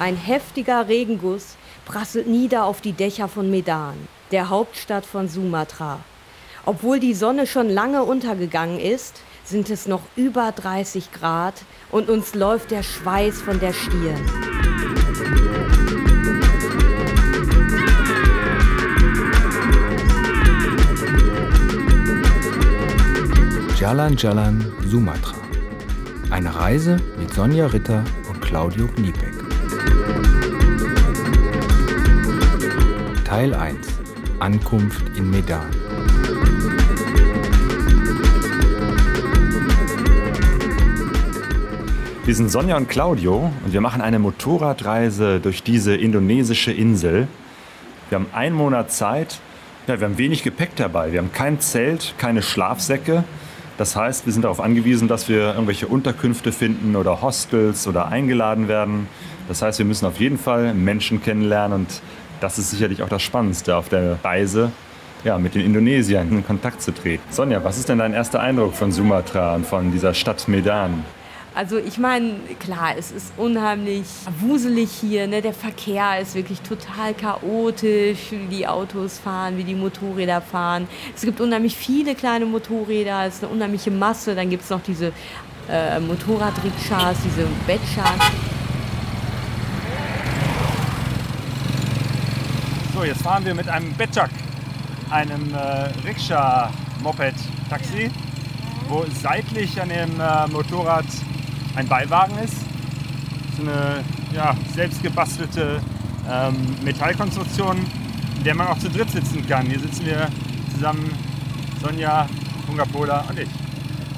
Ein heftiger Regenguss prasselt nieder auf die Dächer von Medan, der Hauptstadt von Sumatra. Obwohl die Sonne schon lange untergegangen ist, sind es noch über 30 Grad und uns läuft der Schweiß von der Stirn. Jalan Jalan Sumatra. Eine Reise mit Sonja Ritter und Claudio Kniepek. Teil 1 Ankunft in Medan. Wir sind Sonja und Claudio und wir machen eine Motorradreise durch diese indonesische Insel. Wir haben einen Monat Zeit. Ja, wir haben wenig Gepäck dabei. Wir haben kein Zelt, keine Schlafsäcke. Das heißt, wir sind darauf angewiesen, dass wir irgendwelche Unterkünfte finden oder Hostels oder eingeladen werden. Das heißt, wir müssen auf jeden Fall Menschen kennenlernen und das ist sicherlich auch das Spannendste auf der Reise, ja, mit den Indonesiern in Kontakt zu treten. Sonja, was ist denn dein erster Eindruck von Sumatra und von dieser Stadt Medan? Also ich meine, klar, es ist unheimlich wuselig hier. Ne? Der Verkehr ist wirklich total chaotisch, wie die Autos fahren, wie die Motorräder fahren. Es gibt unheimlich viele kleine Motorräder, es ist eine unheimliche Masse. Dann gibt es noch diese äh, Motorradrikschas, diese Betschas. So, jetzt fahren wir mit einem Betschak, einem äh, Rikscha-Moped-Taxi, wo seitlich an dem äh, Motorrad ein Beiwagen ist. So eine ja, selbst gebastelte ähm, Metallkonstruktion, in der man auch zu dritt sitzen kann. Hier sitzen wir zusammen, Sonja, Hungerpola und ich.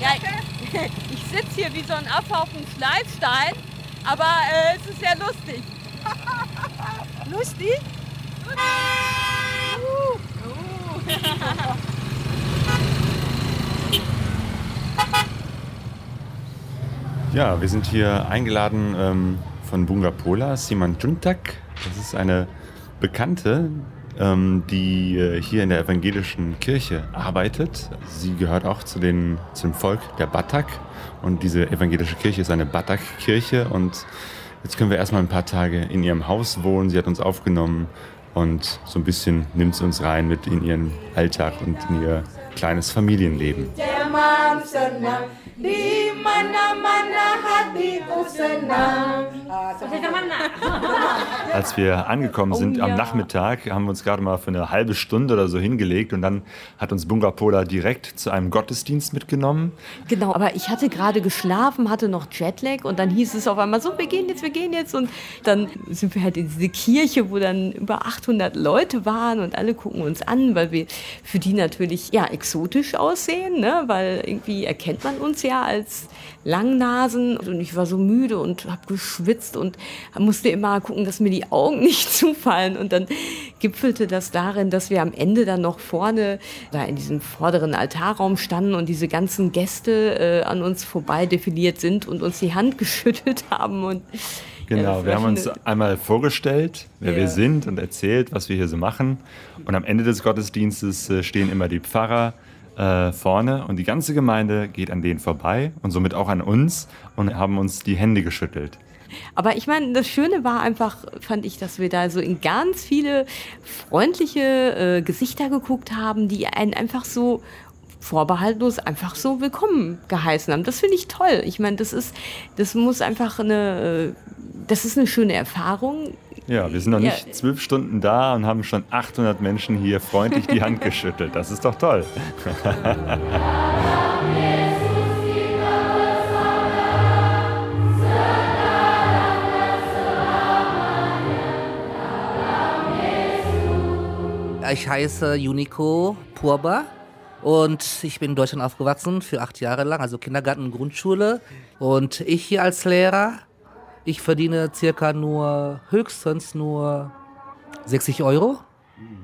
Ja, ich sitze hier wie so ein Affe auf einem Schleifstein, aber äh, es ist sehr lustig. lustig? Ja, wir sind hier eingeladen ähm, von Bunga Pola, Simon Juntak. Das ist eine Bekannte, ähm, die äh, hier in der evangelischen Kirche arbeitet. Sie gehört auch zu den, zum Volk der Batak. Und diese evangelische Kirche ist eine Batak-Kirche. Und jetzt können wir erstmal ein paar Tage in ihrem Haus wohnen. Sie hat uns aufgenommen und so ein bisschen nimmt sie uns rein mit in ihren Alltag und in ihr kleines Familienleben. Di mana-mana hatiku senang. Als wir angekommen sind oh, am Nachmittag, haben wir uns gerade mal für eine halbe Stunde oder so hingelegt und dann hat uns Bunga Pola direkt zu einem Gottesdienst mitgenommen. Genau, aber ich hatte gerade geschlafen, hatte noch Jetlag und dann hieß es auf einmal so, wir gehen jetzt, wir gehen jetzt und dann sind wir halt in diese Kirche, wo dann über 800 Leute waren und alle gucken uns an, weil wir für die natürlich ja exotisch aussehen, ne? weil irgendwie erkennt man uns ja ja als Langnasen und ich war so müde und habe geschwitzt und musste immer gucken, dass mir die Augen nicht zufallen und dann gipfelte das darin, dass wir am Ende dann noch vorne da in diesem vorderen Altarraum standen und diese ganzen Gäste äh, an uns vorbei defiliert sind und uns die Hand geschüttelt haben und Genau, wir haben uns einmal vorgestellt, wer ja. wir sind und erzählt, was wir hier so machen. Und am Ende des Gottesdienstes äh, stehen immer die Pfarrer äh, vorne und die ganze Gemeinde geht an denen vorbei und somit auch an uns und haben uns die Hände geschüttelt. Aber ich meine, das Schöne war einfach, fand ich, dass wir da so in ganz viele freundliche äh, Gesichter geguckt haben, die einen einfach so vorbehaltlos einfach so willkommen geheißen haben. Das finde ich toll. Ich meine, das ist, das muss einfach eine, äh, das ist eine schöne Erfahrung. Ja, wir sind noch nicht ja. zwölf Stunden da und haben schon 800 Menschen hier freundlich die Hand geschüttelt. Das ist doch toll. Ich heiße Juniko Purba und ich bin in Deutschland aufgewachsen für acht Jahre lang, also Kindergarten und Grundschule. Und ich hier als Lehrer ich verdiene circa nur, höchstens nur 60 Euro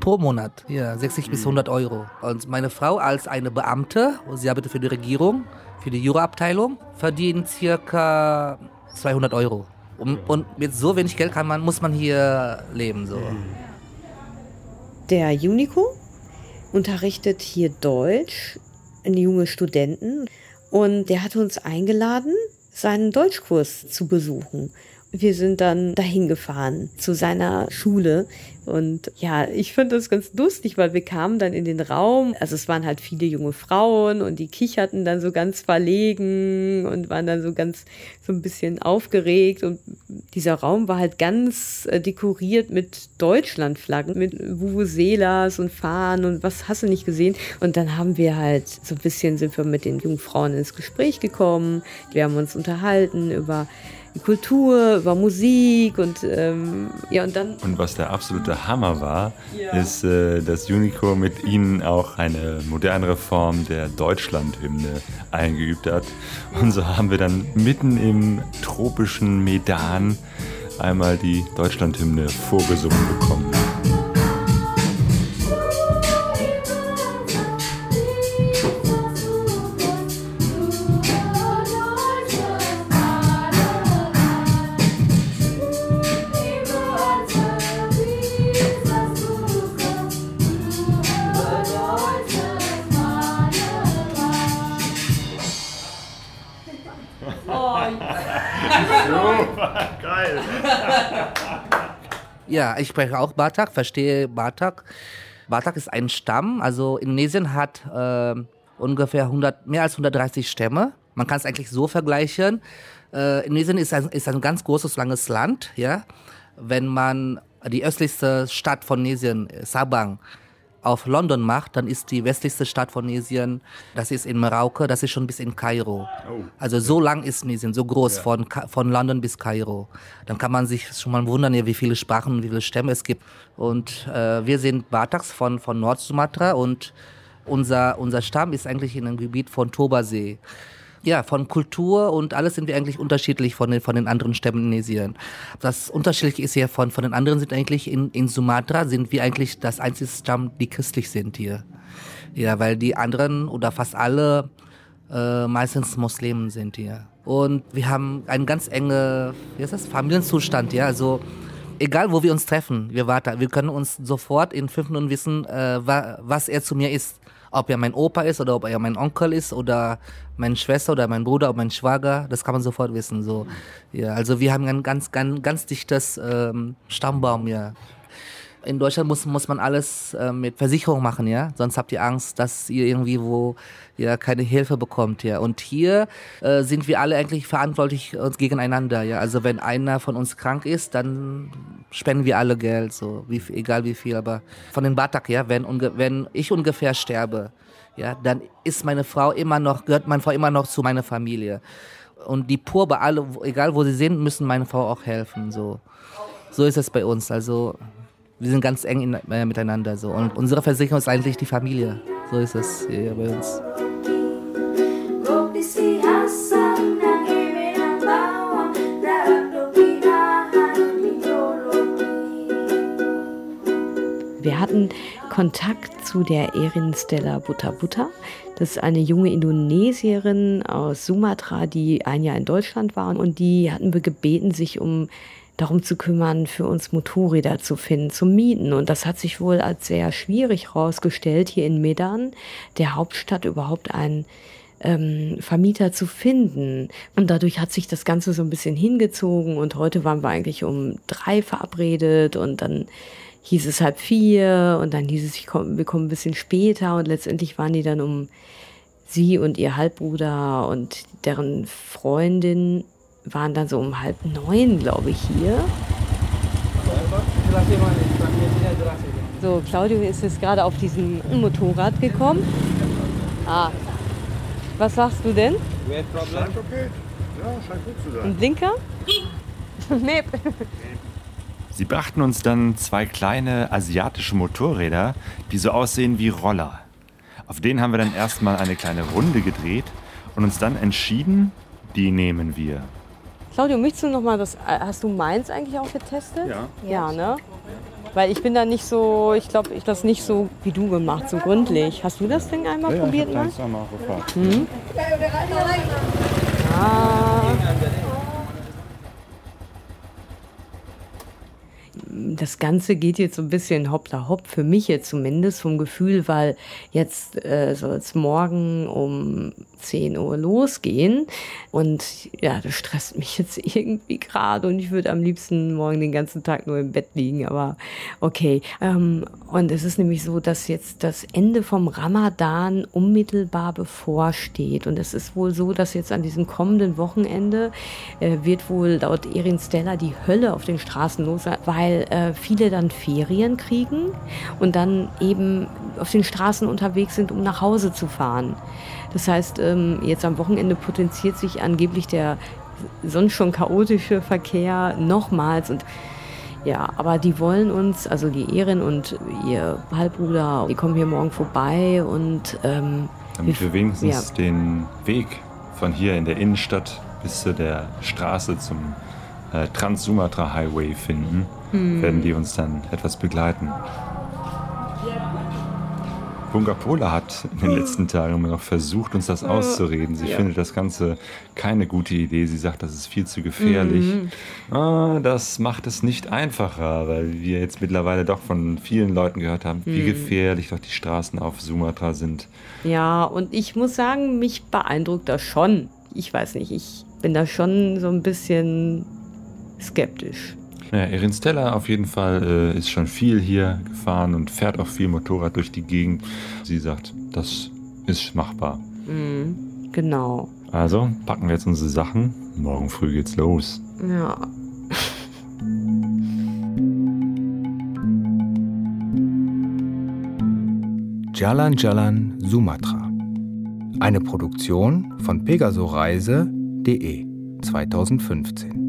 pro Monat. Ja, 60 bis 100 Euro. Und meine Frau als eine Beamte, sie arbeitet für die Regierung, für die Juraabteilung, verdient circa 200 Euro. Und, und, mit so wenig Geld kann man, muss man hier leben. So. Der Unico unterrichtet hier Deutsch, junge Studenten. Und der hat uns eingeladen, seinen Deutschkurs zu besuchen. Wir sind dann dahin gefahren zu seiner Schule. Und ja, ich finde das ganz lustig, weil wir kamen dann in den Raum. Also es waren halt viele junge Frauen und die kicherten dann so ganz verlegen und waren dann so ganz so ein bisschen aufgeregt. Und dieser Raum war halt ganz äh, dekoriert mit Deutschlandflaggen, mit Vuvuzelas und Fahnen und was hast du nicht gesehen. Und dann haben wir halt so ein bisschen sind wir mit den jungen Frauen ins Gespräch gekommen. Wir haben uns unterhalten über Kultur, über Musik und ähm, ja und dann. Und was der absolute Hammer war, ja. ist, äh, dass Unico mit ihnen auch eine modernere Form der Deutschlandhymne eingeübt hat. Und so haben wir dann mitten im tropischen Medan einmal die Deutschlandhymne vorgesungen bekommen. Ja, ich spreche auch Batak, verstehe Batak. Batak ist ein Stamm, also Indonesien hat äh, ungefähr 100, mehr als 130 Stämme. Man kann es eigentlich so vergleichen. Äh, Indonesien ist ein, ist ein ganz großes, langes Land. Ja? Wenn man die östlichste Stadt von Indonesien, Sabang, auf London macht, dann ist die westlichste Stadt von Tunesien, das ist in Merauke, das ist schon bis in Kairo. Oh. Also so lang ist Tunesien, so groß, ja. von, von London bis Kairo. Dann kann man sich schon mal wundern, wie viele Sprachen, wie viele Stämme es gibt. Und äh, wir sind Bataks von, von Nordsumatra und unser, unser Stamm ist eigentlich in einem Gebiet von Tobasee ja, von Kultur und alles sind wir eigentlich unterschiedlich von den, von den anderen Stämmen in Indonesien. Das Unterschiedliche ist ja von, von den anderen sind eigentlich in, in Sumatra sind wir eigentlich das einzige Stamm, die christlich sind hier. Ja, weil die anderen oder fast alle äh, meistens Muslimen sind hier. Und wir haben einen ganz enge, wie ist das, Familienzustand, ja, also egal wo wir uns treffen, wir warten, wir können uns sofort in fünf Minuten wissen, äh, was er zu mir ist ob er mein Opa ist oder ob er mein Onkel ist oder meine Schwester oder mein Bruder oder mein Schwager, das kann man sofort wissen. So. Ja, also wir haben ein ganz, ganz, ganz dichtes ähm, Stammbaum, ja in Deutschland muss, muss man alles äh, mit Versicherung machen, ja. Sonst habt ihr Angst, dass ihr irgendwie wo ja keine Hilfe bekommt, ja. Und hier äh, sind wir alle eigentlich verantwortlich uns gegeneinander, ja. Also wenn einer von uns krank ist, dann spenden wir alle Geld, so wie, egal wie viel. Aber von den Batak, ja, wenn, wenn ich ungefähr sterbe, ja, dann ist meine Frau immer noch, gehört meine Frau immer noch zu meiner Familie. Und die Purbe, alle, egal wo sie sind, müssen meine Frau auch helfen, so. So ist es bei uns. Also wir sind ganz eng in, äh, miteinander so. Und unsere Versicherung ist eigentlich die Familie. So ist es hier bei uns. Wir hatten Kontakt zu der Erin Stella Buta Buta. Das ist eine junge Indonesierin aus Sumatra, die ein Jahr in Deutschland war. Und die hatten wir gebeten, sich um darum zu kümmern, für uns Motorräder zu finden, zu mieten. Und das hat sich wohl als sehr schwierig herausgestellt, hier in Medan, der Hauptstadt, überhaupt einen ähm, Vermieter zu finden. Und dadurch hat sich das Ganze so ein bisschen hingezogen. Und heute waren wir eigentlich um drei verabredet und dann hieß es halb vier und dann hieß es, ich komm, wir kommen ein bisschen später und letztendlich waren die dann um sie und ihr Halbbruder und deren Freundin waren dann so um halb neun, glaube ich, hier. So, Claudio ist jetzt gerade auf diesem Motorrad gekommen. Ah. Was sagst du denn? Scheint okay. Ja, scheint gut zu sein. Ein Blinker? nee. Sie brachten uns dann zwei kleine asiatische Motorräder, die so aussehen wie Roller. Auf denen haben wir dann erstmal eine kleine Runde gedreht und uns dann entschieden, die nehmen wir. Claudio, möchtest du noch mal das, äh, hast du meins eigentlich auch getestet? Ja. Ja, ne? Weil ich bin da nicht so, ich glaube, ich das nicht so wie du gemacht, so gründlich. Hast du das Ding einmal ja, probiert? Ja, ich einmal gefahren. Mhm. Ah. Das Ganze geht jetzt so ein bisschen hoppla hopp, für mich jetzt zumindest vom Gefühl, weil jetzt äh, soll es morgen um 10 Uhr losgehen. Und ja, das stresst mich jetzt irgendwie gerade und ich würde am liebsten morgen den ganzen Tag nur im Bett liegen, aber okay. Ähm, und es ist nämlich so, dass jetzt das Ende vom Ramadan unmittelbar bevorsteht. Und es ist wohl so, dass jetzt an diesem kommenden Wochenende äh, wird wohl laut Erin Stella die Hölle auf den Straßen los sein, weil äh, viele dann Ferien kriegen und dann eben auf den Straßen unterwegs sind, um nach Hause zu fahren. Das heißt, ähm, jetzt am Wochenende potenziert sich angeblich der sonst schon chaotische Verkehr nochmals und ja, aber die wollen uns, also die Erin und ihr Halbbruder, die kommen hier morgen vorbei und ähm, damit wir wenigstens ja. den Weg von hier in der Innenstadt bis zu der Straße zum äh, Trans-Sumatra Highway finden, hm. werden die uns dann etwas begleiten. Bunga Pola hat in den letzten Tagen immer noch versucht, uns das auszureden. Sie ja. findet das Ganze keine gute Idee. Sie sagt, das ist viel zu gefährlich. Mhm. Ah, das macht es nicht einfacher, weil wir jetzt mittlerweile doch von vielen Leuten gehört haben, mhm. wie gefährlich doch die Straßen auf Sumatra sind. Ja, und ich muss sagen, mich beeindruckt das schon. Ich weiß nicht, ich bin da schon so ein bisschen skeptisch. Ja, Erin Stella auf jeden Fall äh, ist schon viel hier gefahren und fährt auch viel Motorrad durch die Gegend. Sie sagt, das ist machbar. Mhm, genau. Also packen wir jetzt unsere Sachen. Morgen früh geht's los. Ja. Jalan Jalan Sumatra. Eine Produktion von pegasoreise.de 2015.